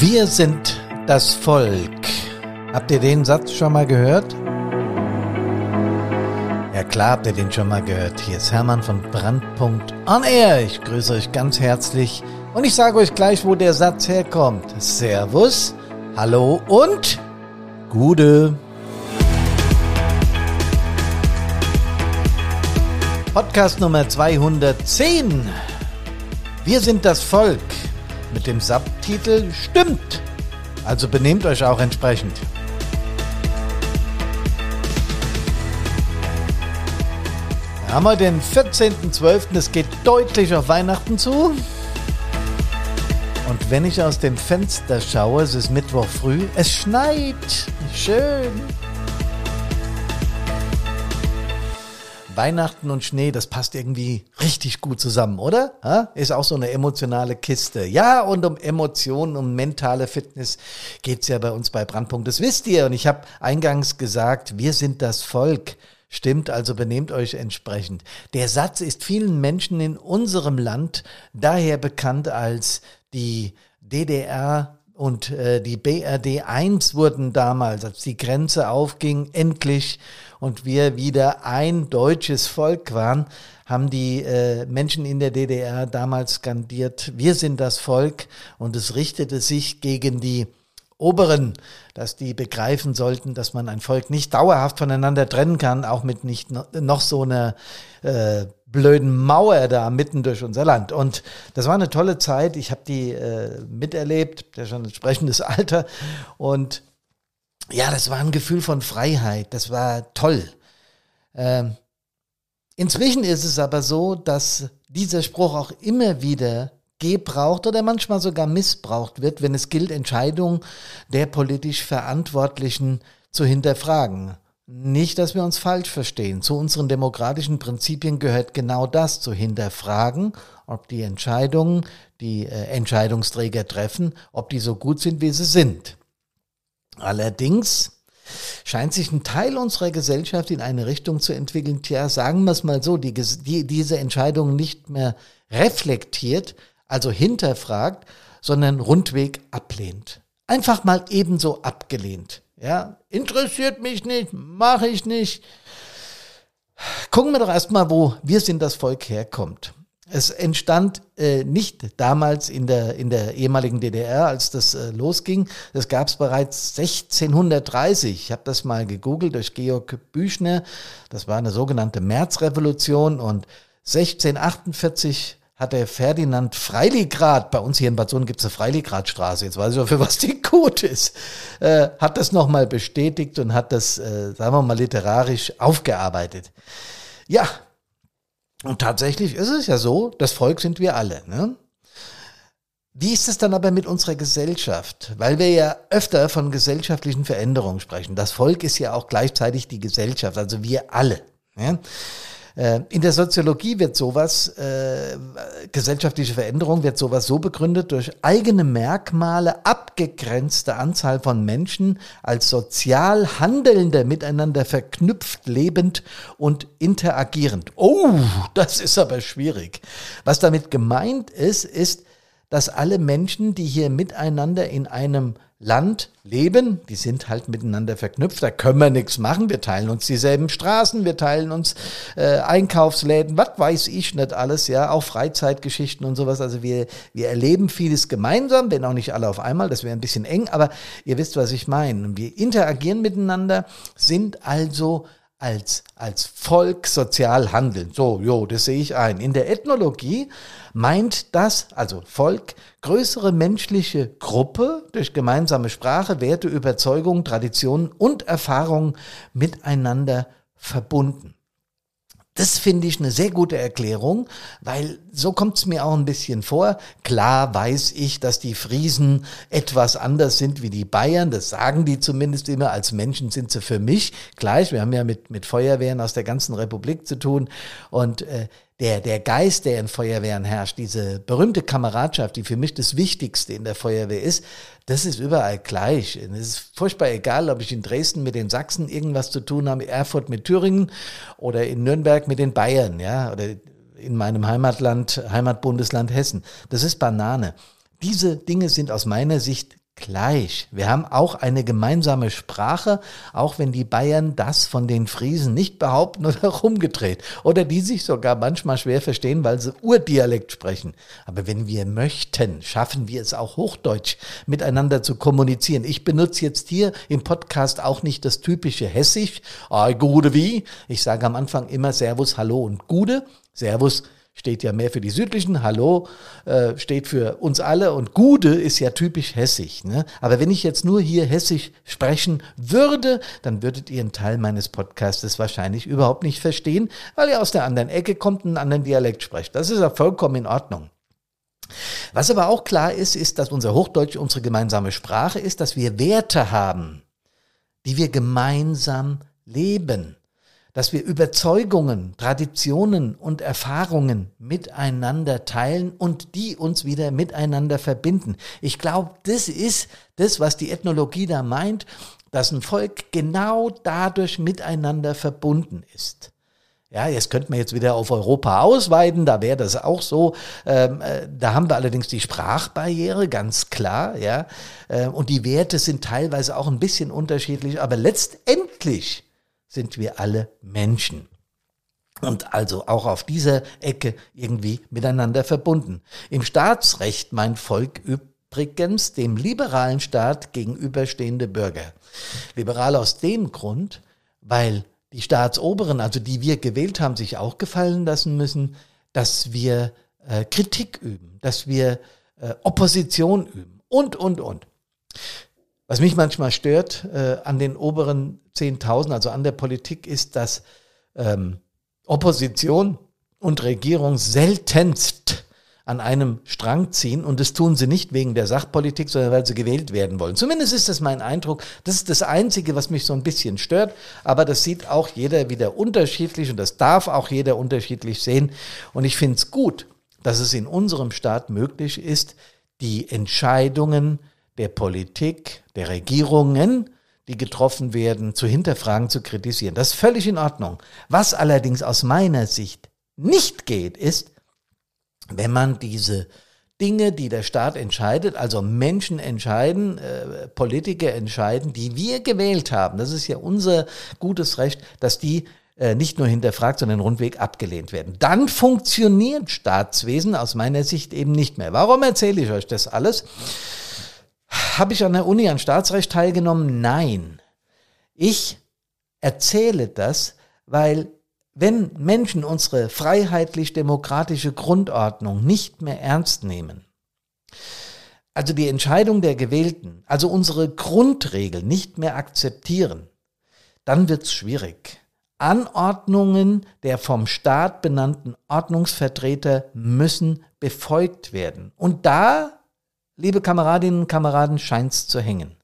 Wir sind das Volk. Habt ihr den Satz schon mal gehört? Ja klar habt ihr den schon mal gehört. Hier ist Hermann von Brandpunkt On Air. Ich grüße euch ganz herzlich und ich sage euch gleich, wo der Satz herkommt. Servus, hallo und Gude. Podcast Nummer 210. Wir sind das Volk mit dem Subtitel Stimmt. Also benehmt euch auch entsprechend. Wir haben heute den 14.12. Es geht deutlich auf Weihnachten zu. Und wenn ich aus dem Fenster schaue, es ist Mittwoch früh, es schneit. Schön. Weihnachten und Schnee, das passt irgendwie richtig gut zusammen, oder? Ist auch so eine emotionale Kiste. Ja, und um Emotionen, um mentale Fitness geht's ja bei uns bei Brandpunkt. Das wisst ihr. Und ich habe eingangs gesagt, wir sind das Volk. Stimmt, also benehmt euch entsprechend. Der Satz ist vielen Menschen in unserem Land daher bekannt als die DDR und äh, die BRD 1 wurden damals, als die Grenze aufging, endlich und wir wieder ein deutsches Volk waren, haben die äh, Menschen in der DDR damals skandiert, wir sind das Volk und es richtete sich gegen die Oberen, dass die begreifen sollten, dass man ein Volk nicht dauerhaft voneinander trennen kann, auch mit nicht noch so einer äh, blöden Mauer da mitten durch unser Land. Und das war eine tolle Zeit. Ich habe die äh, miterlebt, der schon entsprechendes Alter. Und ja, das war ein Gefühl von Freiheit. Das war toll. Ähm, inzwischen ist es aber so, dass dieser Spruch auch immer wieder gebraucht oder manchmal sogar missbraucht wird, wenn es gilt, Entscheidungen der politisch Verantwortlichen zu hinterfragen. Nicht, dass wir uns falsch verstehen. Zu unseren demokratischen Prinzipien gehört genau das, zu hinterfragen, ob die Entscheidungen, die äh, Entscheidungsträger treffen, ob die so gut sind, wie sie sind. Allerdings scheint sich ein Teil unserer Gesellschaft in eine Richtung zu entwickeln, tja, sagen wir es mal so, die, die diese Entscheidungen nicht mehr reflektiert, also hinterfragt, sondern rundweg ablehnt. Einfach mal ebenso abgelehnt. Ja, interessiert mich nicht, mache ich nicht. Gucken wir doch erstmal, wo wir sind das Volk herkommt. Es entstand äh, nicht damals in der, in der ehemaligen DDR, als das äh, losging. Das gab es bereits 1630. Ich habe das mal gegoogelt durch Georg Büchner. Das war eine sogenannte Märzrevolution und 1648 hat der Ferdinand Freiligrad, bei uns hier in Bad Sohn gibt es eine Freiligradstraße, jetzt weiß ich auch, für was die gut ist, äh, hat das nochmal bestätigt und hat das, äh, sagen wir mal, literarisch aufgearbeitet. Ja, und tatsächlich ist es ja so, das Volk sind wir alle. Ne? Wie ist es dann aber mit unserer Gesellschaft? Weil wir ja öfter von gesellschaftlichen Veränderungen sprechen. Das Volk ist ja auch gleichzeitig die Gesellschaft, also wir alle. Ja? Äh, in der Soziologie wird sowas, äh, gesellschaftliche Veränderung wird sowas so begründet durch eigene Merkmale abgegrenzte Anzahl von Menschen als sozial handelnder miteinander verknüpft, lebend und interagierend. Oh, das ist aber schwierig. Was damit gemeint ist, ist, dass alle Menschen, die hier miteinander in einem Land leben, die sind halt miteinander verknüpft, da können wir nichts machen, wir teilen uns dieselben Straßen, wir teilen uns äh, Einkaufsläden, was weiß ich nicht alles, ja, auch Freizeitgeschichten und sowas, also wir, wir erleben vieles gemeinsam, wenn auch nicht alle auf einmal, das wäre ein bisschen eng, aber ihr wisst, was ich meine. Wir interagieren miteinander, sind also als, als Volk sozial handeln. So, jo, das sehe ich ein. In der Ethnologie meint das, also Volk, größere menschliche Gruppe durch gemeinsame Sprache, Werte, Überzeugungen, Traditionen und Erfahrungen miteinander verbunden. Das finde ich eine sehr gute Erklärung, weil so kommt es mir auch ein bisschen vor. Klar weiß ich, dass die Friesen etwas anders sind wie die Bayern. Das sagen die zumindest immer. Als Menschen sind sie für mich gleich. Wir haben ja mit, mit Feuerwehren aus der ganzen Republik zu tun. Und äh, der, der Geist, der in Feuerwehren herrscht, diese berühmte Kameradschaft, die für mich das Wichtigste in der Feuerwehr ist, das ist überall gleich. Es ist furchtbar egal, ob ich in Dresden mit den Sachsen irgendwas zu tun habe, Erfurt mit Thüringen oder in Nürnberg mit den Bayern, ja, oder in meinem Heimatland, Heimatbundesland Hessen. Das ist Banane. Diese Dinge sind aus meiner Sicht gleich. Wir haben auch eine gemeinsame Sprache, auch wenn die Bayern das von den Friesen nicht behaupten oder rumgedreht. Oder die sich sogar manchmal schwer verstehen, weil sie Urdialekt sprechen. Aber wenn wir möchten, schaffen wir es auch Hochdeutsch miteinander zu kommunizieren. Ich benutze jetzt hier im Podcast auch nicht das typische Hessisch. Ah, Gude wie? Ich sage am Anfang immer Servus, Hallo und Gude. Servus steht ja mehr für die südlichen, Hallo äh, steht für uns alle und Gude ist ja typisch hessisch. Ne? Aber wenn ich jetzt nur hier hessisch sprechen würde, dann würdet ihr einen Teil meines Podcastes wahrscheinlich überhaupt nicht verstehen, weil ihr aus der anderen Ecke kommt und einen anderen Dialekt sprecht. Das ist ja vollkommen in Ordnung. Was aber auch klar ist, ist, dass unser Hochdeutsch unsere gemeinsame Sprache ist, dass wir Werte haben, die wir gemeinsam leben dass wir Überzeugungen, Traditionen und Erfahrungen miteinander teilen und die uns wieder miteinander verbinden. Ich glaube, das ist das, was die Ethnologie da meint, dass ein Volk genau dadurch miteinander verbunden ist. Ja, jetzt könnte man jetzt wieder auf Europa ausweiten, da wäre das auch so. Ähm, äh, da haben wir allerdings die Sprachbarriere, ganz klar, ja. Äh, und die Werte sind teilweise auch ein bisschen unterschiedlich, aber letztendlich sind wir alle Menschen. Und also auch auf dieser Ecke irgendwie miteinander verbunden. Im Staatsrecht mein Volk übrigens dem liberalen Staat gegenüberstehende Bürger. Liberal aus dem Grund, weil die Staatsoberen, also die wir gewählt haben, sich auch gefallen lassen müssen, dass wir äh, Kritik üben, dass wir äh, Opposition üben und, und, und. Was mich manchmal stört äh, an den oberen 10.000, also an der Politik, ist, dass ähm, Opposition und Regierung seltenst an einem Strang ziehen und das tun sie nicht wegen der Sachpolitik, sondern weil sie gewählt werden wollen. Zumindest ist das mein Eindruck. Das ist das Einzige, was mich so ein bisschen stört, aber das sieht auch jeder wieder unterschiedlich und das darf auch jeder unterschiedlich sehen. Und ich finde es gut, dass es in unserem Staat möglich ist, die Entscheidungen der Politik, der Regierungen, die getroffen werden, zu hinterfragen, zu kritisieren. Das ist völlig in Ordnung. Was allerdings aus meiner Sicht nicht geht, ist, wenn man diese Dinge, die der Staat entscheidet, also Menschen entscheiden, äh, Politiker entscheiden, die wir gewählt haben, das ist ja unser gutes Recht, dass die äh, nicht nur hinterfragt, sondern rundweg abgelehnt werden. Dann funktioniert Staatswesen aus meiner Sicht eben nicht mehr. Warum erzähle ich euch das alles? Habe ich an der Uni an Staatsrecht teilgenommen? Nein. Ich erzähle das, weil wenn Menschen unsere freiheitlich-demokratische Grundordnung nicht mehr ernst nehmen, also die Entscheidung der Gewählten, also unsere Grundregeln nicht mehr akzeptieren, dann wird es schwierig. Anordnungen der vom Staat benannten Ordnungsvertreter müssen befolgt werden. Und da liebe Kameradinnen und Kameraden, scheint's zu hängen.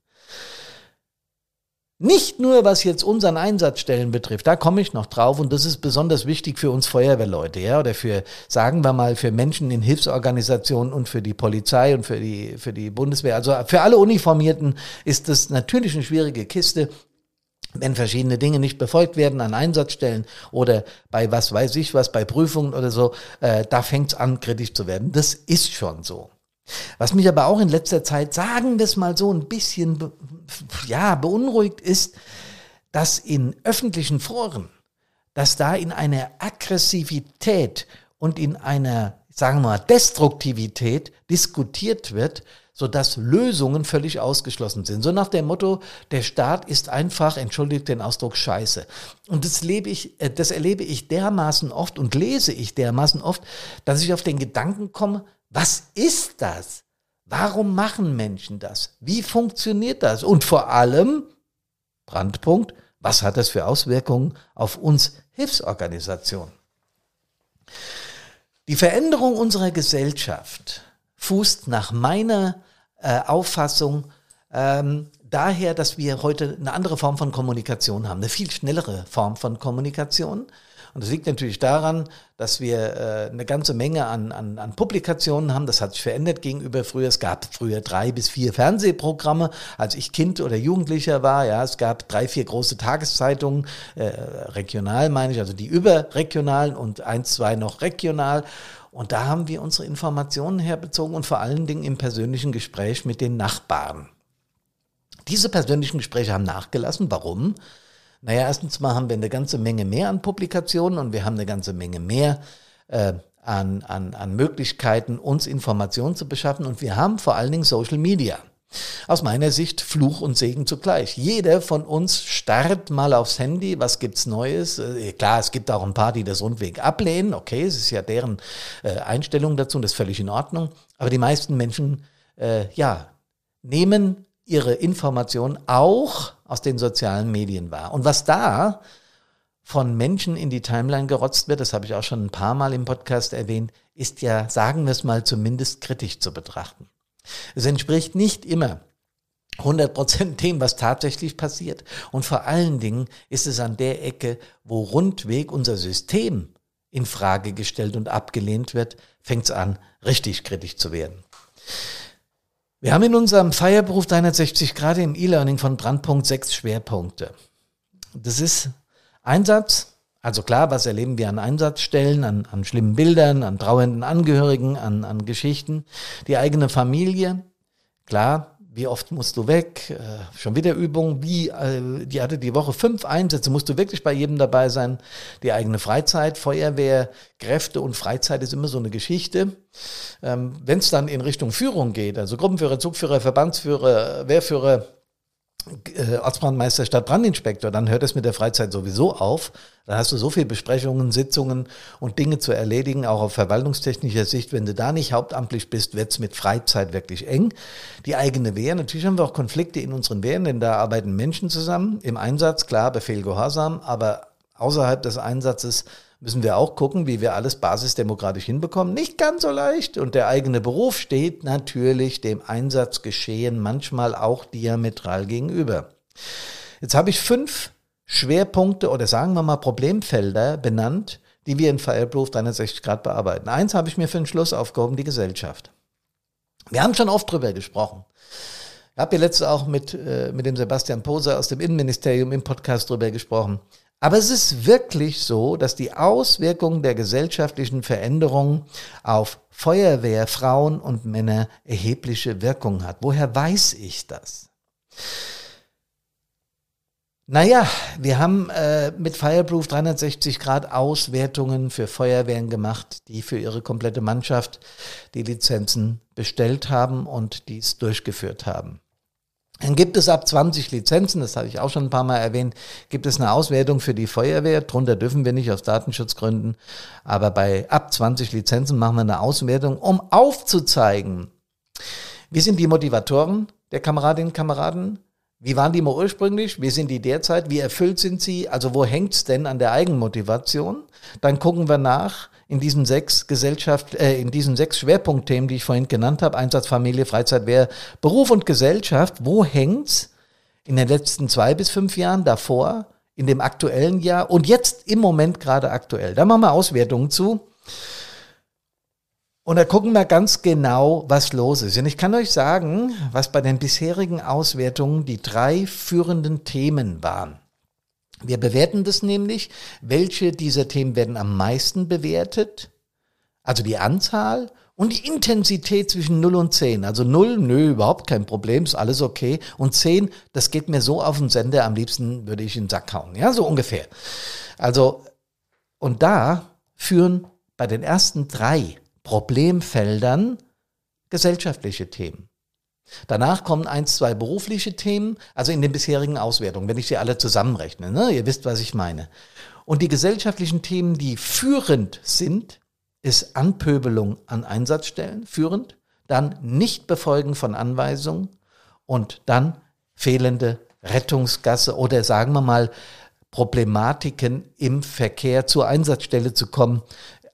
Nicht nur was jetzt unseren Einsatzstellen betrifft, da komme ich noch drauf und das ist besonders wichtig für uns Feuerwehrleute, ja, oder für, sagen wir mal, für Menschen in Hilfsorganisationen und für die Polizei und für die, für die Bundeswehr. Also für alle Uniformierten ist das natürlich eine schwierige Kiste, wenn verschiedene Dinge nicht befolgt werden an Einsatzstellen oder bei was weiß ich was, bei Prüfungen oder so, äh, da fängt's an, kritisch zu werden. Das ist schon so. Was mich aber auch in letzter Zeit, sagen wir es mal so, ein bisschen ja, beunruhigt ist, dass in öffentlichen Foren, dass da in einer Aggressivität und in einer, sagen wir mal, Destruktivität diskutiert wird, sodass Lösungen völlig ausgeschlossen sind. So nach dem Motto, der Staat ist einfach, entschuldigt den Ausdruck, scheiße. Und das, lebe ich, äh, das erlebe ich dermaßen oft und lese ich dermaßen oft, dass ich auf den Gedanken komme, was ist das? Warum machen Menschen das? Wie funktioniert das? Und vor allem, Brandpunkt, was hat das für Auswirkungen auf uns Hilfsorganisationen? Die Veränderung unserer Gesellschaft fußt nach meiner äh, Auffassung ähm, daher, dass wir heute eine andere Form von Kommunikation haben, eine viel schnellere Form von Kommunikation. Und das liegt natürlich daran, dass wir äh, eine ganze Menge an, an, an Publikationen haben. Das hat sich verändert gegenüber früher. Es gab früher drei bis vier Fernsehprogramme, als ich Kind oder Jugendlicher war. Ja, es gab drei, vier große Tageszeitungen, äh, regional meine ich, also die überregionalen und eins, zwei noch regional. Und da haben wir unsere Informationen herbezogen und vor allen Dingen im persönlichen Gespräch mit den Nachbarn. Diese persönlichen Gespräche haben nachgelassen. Warum? Naja, erstens mal haben wir eine ganze Menge mehr an Publikationen und wir haben eine ganze Menge mehr äh, an, an, an Möglichkeiten, uns Informationen zu beschaffen und wir haben vor allen Dingen Social Media. Aus meiner Sicht Fluch und Segen zugleich. Jeder von uns starrt mal aufs Handy, was gibt's Neues? Äh, klar, es gibt auch ein paar, die das rundweg ablehnen. Okay, es ist ja deren äh, Einstellung dazu und das ist völlig in Ordnung. Aber die meisten Menschen, äh, ja, nehmen ihre Informationen auch aus den sozialen Medien wahr. Und was da von Menschen in die Timeline gerotzt wird, das habe ich auch schon ein paar Mal im Podcast erwähnt, ist ja, sagen wir es mal, zumindest kritisch zu betrachten. Es entspricht nicht immer 100% dem, was tatsächlich passiert. Und vor allen Dingen ist es an der Ecke, wo rundweg unser System in Frage gestellt und abgelehnt wird, fängt es an, richtig kritisch zu werden. Wir haben in unserem Feierberuf 360 Grad im E-Learning von Brandpunkt sechs Schwerpunkte. Das ist Einsatz, also klar, was erleben wir an Einsatzstellen, an, an schlimmen Bildern, an trauernden Angehörigen, an, an Geschichten. Die eigene Familie, klar, wie oft musst du weg? Äh, schon wieder Übung. Wie, äh, die hatte die Woche fünf Einsätze. Musst du wirklich bei jedem dabei sein? Die eigene Freizeit, Feuerwehr, Kräfte und Freizeit ist immer so eine Geschichte. Ähm, Wenn es dann in Richtung Führung geht, also Gruppenführer, Zugführer, Verbandsführer, Wehrführer, äh, Ortsbrandmeister, Stadtbrandinspektor, dann hört es mit der Freizeit sowieso auf. Dann hast du so viele Besprechungen, Sitzungen und Dinge zu erledigen, auch auf verwaltungstechnischer Sicht. Wenn du da nicht hauptamtlich bist, wird's mit Freizeit wirklich eng. Die eigene Wehr, natürlich haben wir auch Konflikte in unseren Wehren, denn da arbeiten Menschen zusammen. Im Einsatz, klar, Befehl Gehorsam, aber außerhalb des Einsatzes müssen wir auch gucken, wie wir alles basisdemokratisch hinbekommen. Nicht ganz so leicht. Und der eigene Beruf steht natürlich dem Einsatzgeschehen manchmal auch diametral gegenüber. Jetzt habe ich fünf Schwerpunkte oder sagen wir mal Problemfelder benannt, die wir in Fireproof 360 Grad bearbeiten. Eins habe ich mir für den Schluss aufgehoben, die Gesellschaft. Wir haben schon oft drüber gesprochen. Ich habe ja letztes auch mit, äh, mit dem Sebastian Poser aus dem Innenministerium im Podcast drüber gesprochen. Aber es ist wirklich so, dass die Auswirkungen der gesellschaftlichen Veränderungen auf Feuerwehr, Frauen und Männer erhebliche Wirkung hat. Woher weiß ich das? Naja, wir haben äh, mit Fireproof 360 Grad Auswertungen für Feuerwehren gemacht, die für ihre komplette Mannschaft die Lizenzen bestellt haben und dies durchgeführt haben. Dann gibt es ab 20 Lizenzen, das hatte ich auch schon ein paar Mal erwähnt, gibt es eine Auswertung für die Feuerwehr. Drunter dürfen wir nicht aus Datenschutzgründen. Aber bei ab 20 Lizenzen machen wir eine Auswertung, um aufzuzeigen, wie sind die Motivatoren der Kameradinnen und Kameraden? Wie waren die mal ursprünglich? Wie sind die derzeit? Wie erfüllt sind sie? Also wo hängt's denn an der Eigenmotivation? Dann gucken wir nach, in diesen sechs Gesellschaft, äh, in diesen sechs Schwerpunktthemen, die ich vorhin genannt habe, Einsatz, Familie, Freizeit, Wehr, Beruf und Gesellschaft, wo hängt's in den letzten zwei bis fünf Jahren davor, in dem aktuellen Jahr und jetzt im Moment gerade aktuell? Da machen wir Auswertungen zu. Und da gucken wir ganz genau, was los ist. Und ich kann euch sagen, was bei den bisherigen Auswertungen die drei führenden Themen waren. Wir bewerten das nämlich, welche dieser Themen werden am meisten bewertet, also die Anzahl und die Intensität zwischen 0 und 10. Also 0, nö, überhaupt kein Problem, ist alles okay. Und 10, das geht mir so auf den Sender, am liebsten würde ich in den Sack hauen. Ja, so ungefähr. Also, und da führen bei den ersten drei Problemfeldern gesellschaftliche Themen. Danach kommen eins, zwei berufliche Themen, also in den bisherigen Auswertungen, wenn ich sie alle zusammenrechne. Ne? Ihr wisst, was ich meine. Und die gesellschaftlichen Themen, die führend sind, ist Anpöbelung an Einsatzstellen, führend, dann Nichtbefolgen von Anweisungen und dann fehlende Rettungsgasse oder sagen wir mal Problematiken im Verkehr zur Einsatzstelle zu kommen,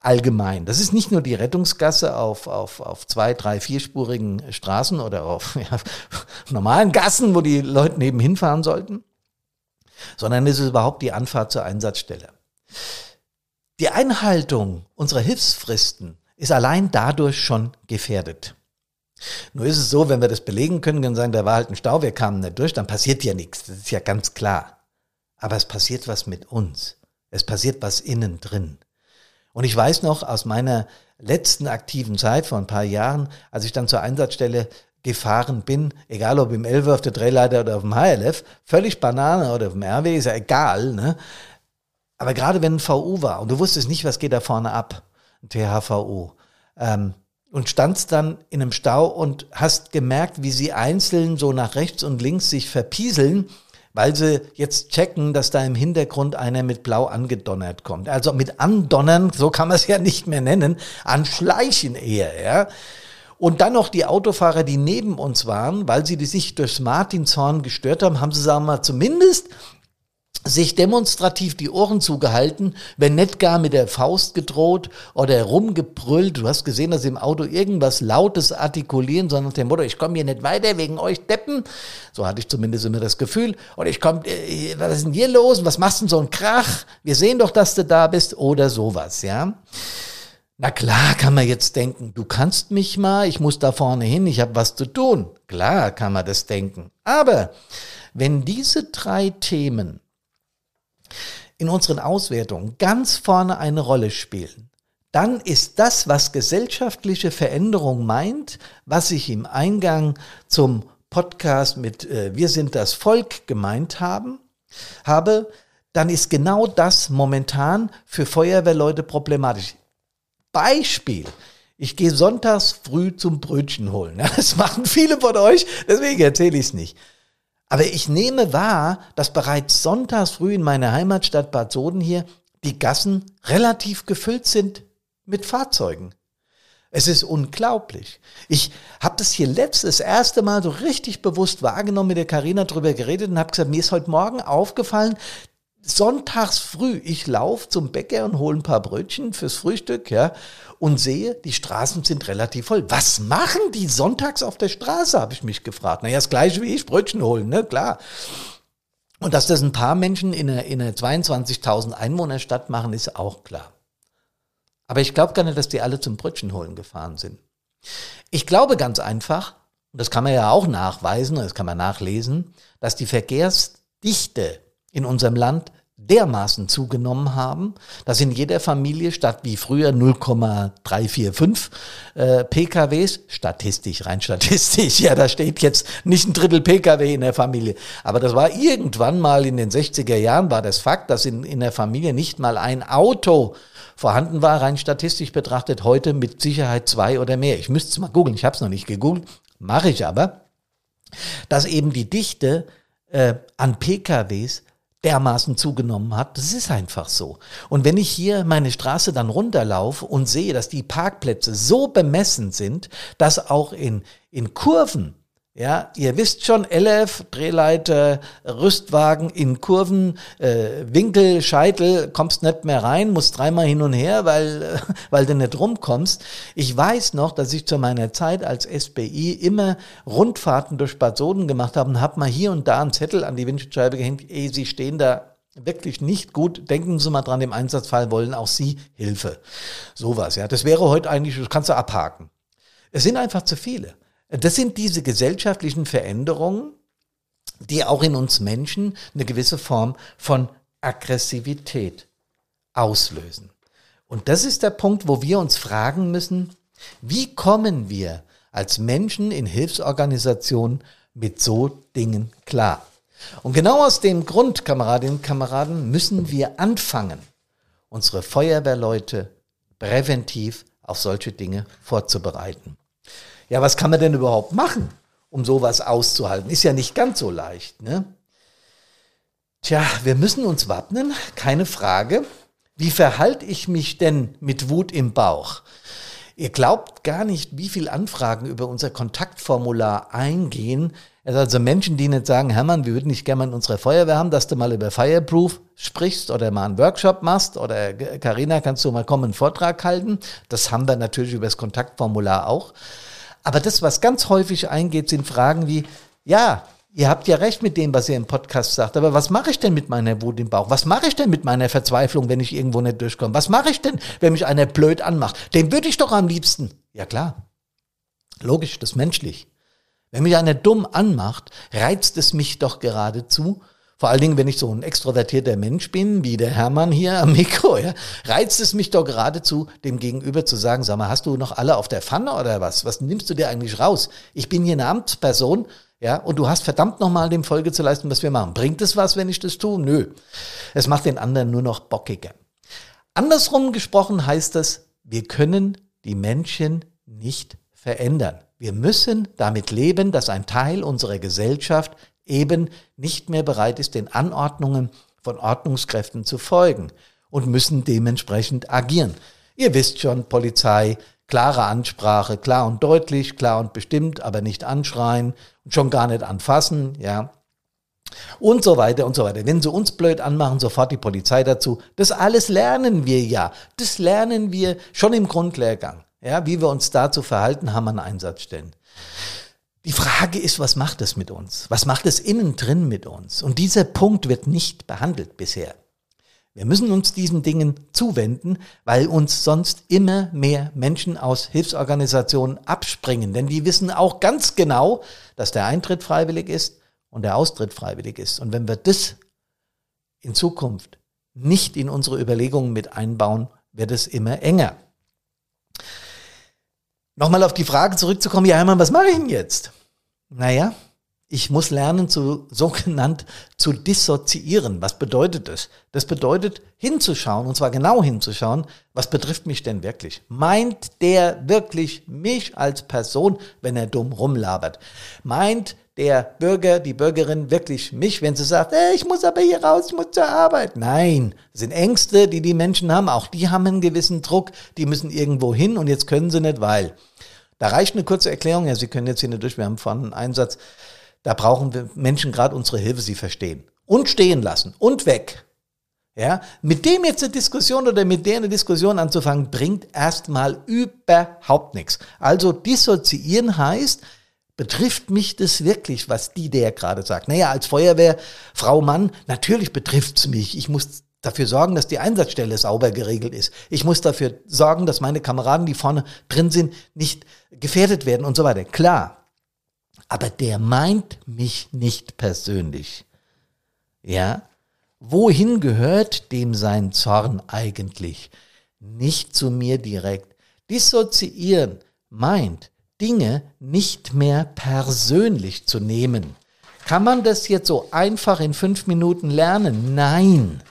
allgemein. Das ist nicht nur die Rettungsgasse auf, auf, auf zwei, drei, vierspurigen Straßen oder auf ja, normalen Gassen, wo die Leute nebenhin fahren sollten, sondern es ist überhaupt die Anfahrt zur Einsatzstelle. Die Einhaltung unserer Hilfsfristen ist allein dadurch schon gefährdet. Nur ist es so, wenn wir das belegen können, können sagen, da war halt ein Stau, wir kamen nicht durch, dann passiert ja nichts. Das ist ja ganz klar. Aber es passiert was mit uns. Es passiert was innen drin. Und ich weiß noch aus meiner letzten aktiven Zeit vor ein paar Jahren, als ich dann zur Einsatzstelle gefahren bin, egal ob im 11 auf der Drehleiter oder auf dem HLF, völlig Banane oder auf dem RW, ist ja egal, ne? Aber gerade wenn ein VU war und du wusstest nicht, was geht da vorne ab, ein THVU, ähm, und standst dann in einem Stau und hast gemerkt, wie sie einzeln so nach rechts und links sich verpieseln, weil sie jetzt checken, dass da im Hintergrund einer mit Blau angedonnert kommt. Also mit andonnern, so kann man es ja nicht mehr nennen, anschleichen eher, ja. Und dann noch die Autofahrer, die neben uns waren, weil sie die sich durchs Martinshorn gestört haben, haben sie, sagen wir mal, zumindest sich demonstrativ die Ohren zugehalten, wenn nicht gar mit der Faust gedroht oder rumgebrüllt. Du hast gesehen, dass sie im Auto irgendwas Lautes artikulieren, sondern dem Motto, ich komme hier nicht weiter wegen euch Deppen. So hatte ich zumindest immer das Gefühl. Und ich komme, äh, was ist denn hier los? Was machst denn so ein Krach? Wir sehen doch, dass du da bist oder sowas, ja. Na klar kann man jetzt denken, du kannst mich mal, ich muss da vorne hin, ich habe was zu tun. Klar kann man das denken. Aber wenn diese drei Themen in unseren Auswertungen ganz vorne eine Rolle spielen, dann ist das, was gesellschaftliche Veränderung meint, was ich im Eingang zum Podcast mit äh, Wir sind das Volk gemeint haben, habe, dann ist genau das momentan für Feuerwehrleute problematisch. Beispiel. Ich gehe sonntags früh zum Brötchen holen. Das machen viele von euch, deswegen erzähle ich es nicht. Aber ich nehme wahr, dass bereits sonntags früh in meiner Heimatstadt Bad Soden hier die Gassen relativ gefüllt sind mit Fahrzeugen. Es ist unglaublich. Ich habe das hier letztes erste Mal so richtig bewusst wahrgenommen, mit der Karina drüber geredet und habe gesagt, mir ist heute Morgen aufgefallen, sonntags früh, ich laufe zum Bäcker und hole ein paar Brötchen fürs Frühstück, ja, und sehe, die Straßen sind relativ voll. Was machen die sonntags auf der Straße, habe ich mich gefragt. Naja, das gleiche wie ich, Brötchen holen, ne, klar. Und dass das ein paar Menschen in einer, in einer 22.000 Einwohnerstadt machen, ist auch klar. Aber ich glaube gar nicht, dass die alle zum Brötchen holen gefahren sind. Ich glaube ganz einfach, und das kann man ja auch nachweisen, das kann man nachlesen, dass die Verkehrsdichte in unserem Land dermaßen zugenommen haben, dass in jeder Familie statt wie früher 0,345 äh, PKWs, statistisch, rein statistisch, ja, da steht jetzt nicht ein Drittel PKW in der Familie, aber das war irgendwann mal in den 60er Jahren war das Fakt, dass in, in der Familie nicht mal ein Auto vorhanden war, rein statistisch betrachtet, heute mit Sicherheit zwei oder mehr. Ich müsste es mal googeln, ich habe es noch nicht gegoogelt, mache ich aber, dass eben die Dichte äh, an PKWs dermaßen zugenommen hat. Das ist einfach so. Und wenn ich hier meine Straße dann runterlaufe und sehe, dass die Parkplätze so bemessen sind, dass auch in, in Kurven ja, ihr wisst schon, LF, Drehleiter, Rüstwagen in Kurven, äh, Winkel, Scheitel, kommst nicht mehr rein, musst dreimal hin und her, weil, äh, weil du nicht rumkommst. Ich weiß noch, dass ich zu meiner Zeit als SBI immer Rundfahrten durch Bad Soden gemacht habe und habe mal hier und da einen Zettel an die Windschutzscheibe gehängt, ey, Sie stehen da wirklich nicht gut. Denken Sie mal dran, im Einsatzfall wollen auch Sie Hilfe. Sowas, ja. Das wäre heute eigentlich, das kannst du abhaken. Es sind einfach zu viele. Das sind diese gesellschaftlichen Veränderungen, die auch in uns Menschen eine gewisse Form von Aggressivität auslösen. Und das ist der Punkt, wo wir uns fragen müssen, wie kommen wir als Menschen in Hilfsorganisationen mit so Dingen klar? Und genau aus dem Grund, Kameradinnen und Kameraden, müssen wir anfangen, unsere Feuerwehrleute präventiv auf solche Dinge vorzubereiten. Ja, was kann man denn überhaupt machen, um sowas auszuhalten? Ist ja nicht ganz so leicht. Ne? Tja, wir müssen uns wappnen, keine Frage. Wie verhalte ich mich denn mit Wut im Bauch? Ihr glaubt gar nicht, wie viele Anfragen über unser Kontaktformular eingehen. Also Menschen, die nicht sagen, Hermann, wir würden nicht gerne mal in unserer Feuerwehr haben, dass du mal über Fireproof sprichst oder mal einen Workshop machst oder Karina, kannst du mal kommen, einen Vortrag halten. Das haben wir natürlich über das Kontaktformular auch. Aber das, was ganz häufig eingeht, sind Fragen wie, ja, ihr habt ja recht mit dem, was ihr im Podcast sagt, aber was mache ich denn mit meiner Wut im Bauch? Was mache ich denn mit meiner Verzweiflung, wenn ich irgendwo nicht durchkomme? Was mache ich denn, wenn mich einer blöd anmacht? Den würde ich doch am liebsten. Ja klar. Logisch, das ist menschlich. Wenn mich einer dumm anmacht, reizt es mich doch geradezu, Vor allen Dingen, wenn ich so ein extrovertierter Mensch bin, wie der Hermann hier am Mikro, ja, reizt es mich doch geradezu, dem Gegenüber zu sagen, sag mal, hast du noch alle auf der Pfanne oder was? Was nimmst du dir eigentlich raus? Ich bin hier eine Amtsperson, ja, und du hast verdammt nochmal dem Folge zu leisten, was wir machen. Bringt es was, wenn ich das tue? Nö. Es macht den anderen nur noch bockiger. Andersrum gesprochen heißt das, wir können die Menschen nicht verändern. Wir müssen damit leben, dass ein Teil unserer Gesellschaft eben nicht mehr bereit ist, den Anordnungen von Ordnungskräften zu folgen und müssen dementsprechend agieren. Ihr wisst schon, Polizei, klare Ansprache, klar und deutlich, klar und bestimmt, aber nicht anschreien und schon gar nicht anfassen, ja. Und so weiter und so weiter. Wenn sie uns blöd anmachen, sofort die Polizei dazu. Das alles lernen wir ja. Das lernen wir schon im Grundlehrgang. Ja, wie wir uns da zu verhalten haben an Einsatzstellen. Die Frage ist, was macht es mit uns? Was macht es innen drin mit uns? Und dieser Punkt wird nicht behandelt bisher. Wir müssen uns diesen Dingen zuwenden, weil uns sonst immer mehr Menschen aus Hilfsorganisationen abspringen. Denn die wissen auch ganz genau, dass der Eintritt freiwillig ist und der Austritt freiwillig ist. Und wenn wir das in Zukunft nicht in unsere Überlegungen mit einbauen, wird es immer enger. Nochmal auf die Frage zurückzukommen, ja Hermann, was mache ich denn jetzt? Naja, ich muss lernen, zu sogenannt zu dissoziieren. Was bedeutet das? Das bedeutet hinzuschauen, und zwar genau hinzuschauen, was betrifft mich denn wirklich? Meint der wirklich mich als Person, wenn er dumm rumlabert? Meint der Bürger, die Bürgerin wirklich mich, wenn sie sagt, hey, ich muss aber hier raus, ich muss zur Arbeit. Nein, das sind Ängste, die die Menschen haben. Auch die haben einen gewissen Druck. Die müssen irgendwo hin und jetzt können sie nicht, weil. Da reicht eine kurze Erklärung. Ja, Sie können jetzt hier nicht durch. Wir haben vorhin einen Einsatz. Da brauchen wir Menschen gerade unsere Hilfe, sie verstehen. Und stehen lassen und weg. Ja, mit dem jetzt eine Diskussion oder mit der eine Diskussion anzufangen, bringt erstmal überhaupt nichts. Also dissoziieren heißt, Betrifft mich das wirklich, was die der gerade sagt? Naja, als Feuerwehrfrau Mann, natürlich betrifft's mich. Ich muss dafür sorgen, dass die Einsatzstelle sauber geregelt ist. Ich muss dafür sorgen, dass meine Kameraden, die vorne drin sind, nicht gefährdet werden und so weiter. Klar. Aber der meint mich nicht persönlich. Ja? Wohin gehört dem sein Zorn eigentlich? Nicht zu mir direkt. Dissoziieren meint, Dinge nicht mehr persönlich zu nehmen. Kann man das jetzt so einfach in fünf Minuten lernen? Nein.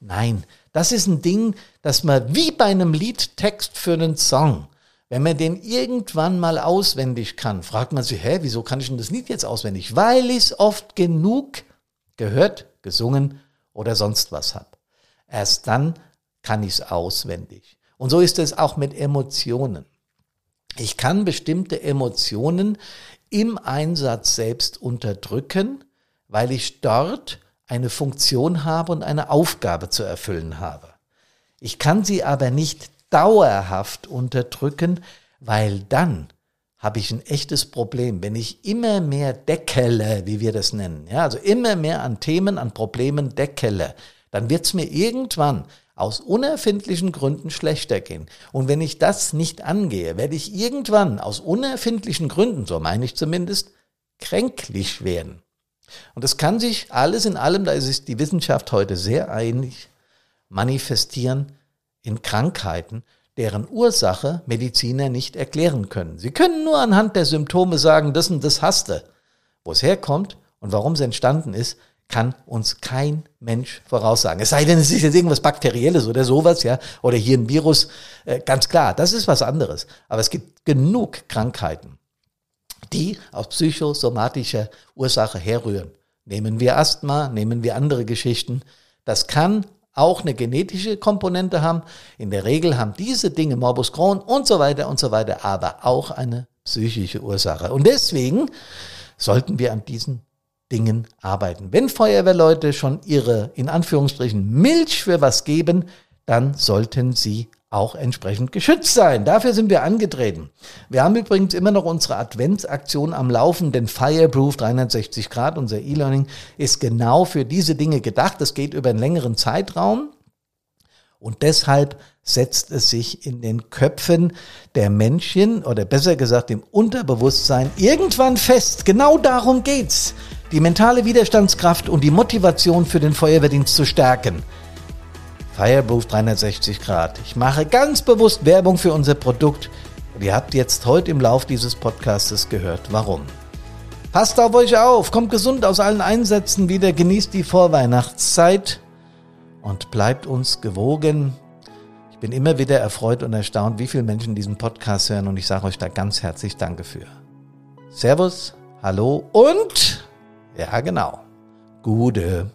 Nein. Das ist ein Ding, das man wie bei einem Liedtext für einen Song, wenn man den irgendwann mal auswendig kann, fragt man sich, hä, wieso kann ich denn das Lied jetzt auswendig? Weil ich es oft genug gehört, gesungen oder sonst was habe. Erst dann kann ich es auswendig. Und so ist es auch mit Emotionen. Ich kann bestimmte Emotionen im Einsatz selbst unterdrücken, weil ich dort eine Funktion habe und eine Aufgabe zu erfüllen habe. Ich kann sie aber nicht dauerhaft unterdrücken, weil dann habe ich ein echtes Problem. Wenn ich immer mehr deckele, wie wir das nennen, ja, also immer mehr an Themen, an Problemen deckele, dann wird es mir irgendwann aus unerfindlichen Gründen schlechter gehen. Und wenn ich das nicht angehe, werde ich irgendwann aus unerfindlichen Gründen, so meine ich zumindest, kränklich werden. Und das kann sich alles in allem, da ist die Wissenschaft heute sehr einig, manifestieren in Krankheiten, deren Ursache Mediziner nicht erklären können. Sie können nur anhand der Symptome sagen, das und das hasste. Wo es herkommt und warum es entstanden ist, kann uns kein Mensch voraussagen. Es sei denn, es ist jetzt irgendwas Bakterielles oder sowas, ja, oder hier ein Virus, äh, ganz klar, das ist was anderes. Aber es gibt genug Krankheiten, die aus psychosomatischer Ursache herrühren. Nehmen wir Asthma, nehmen wir andere Geschichten. Das kann auch eine genetische Komponente haben. In der Regel haben diese Dinge Morbus Crohn und so weiter und so weiter, aber auch eine psychische Ursache. Und deswegen sollten wir an diesen Dingen arbeiten. Wenn Feuerwehrleute schon ihre, in Anführungsstrichen, Milch für was geben, dann sollten sie auch entsprechend geschützt sein. Dafür sind wir angetreten. Wir haben übrigens immer noch unsere Adventsaktion am Laufen, denn Fireproof 360 Grad, unser E-Learning, ist genau für diese Dinge gedacht. Das geht über einen längeren Zeitraum. Und deshalb setzt es sich in den Köpfen der Menschen oder besser gesagt im Unterbewusstsein irgendwann fest. Genau darum geht's die mentale Widerstandskraft und die Motivation für den Feuerwehrdienst zu stärken. Fireproof 360 Grad. Ich mache ganz bewusst Werbung für unser Produkt und ihr habt jetzt heute im Lauf dieses Podcastes gehört, warum. Passt auf euch auf, kommt gesund aus allen Einsätzen wieder, genießt die Vorweihnachtszeit und bleibt uns gewogen. Ich bin immer wieder erfreut und erstaunt, wie viele Menschen diesen Podcast hören und ich sage euch da ganz herzlich Danke für. Servus, hallo und ja genau, Gude.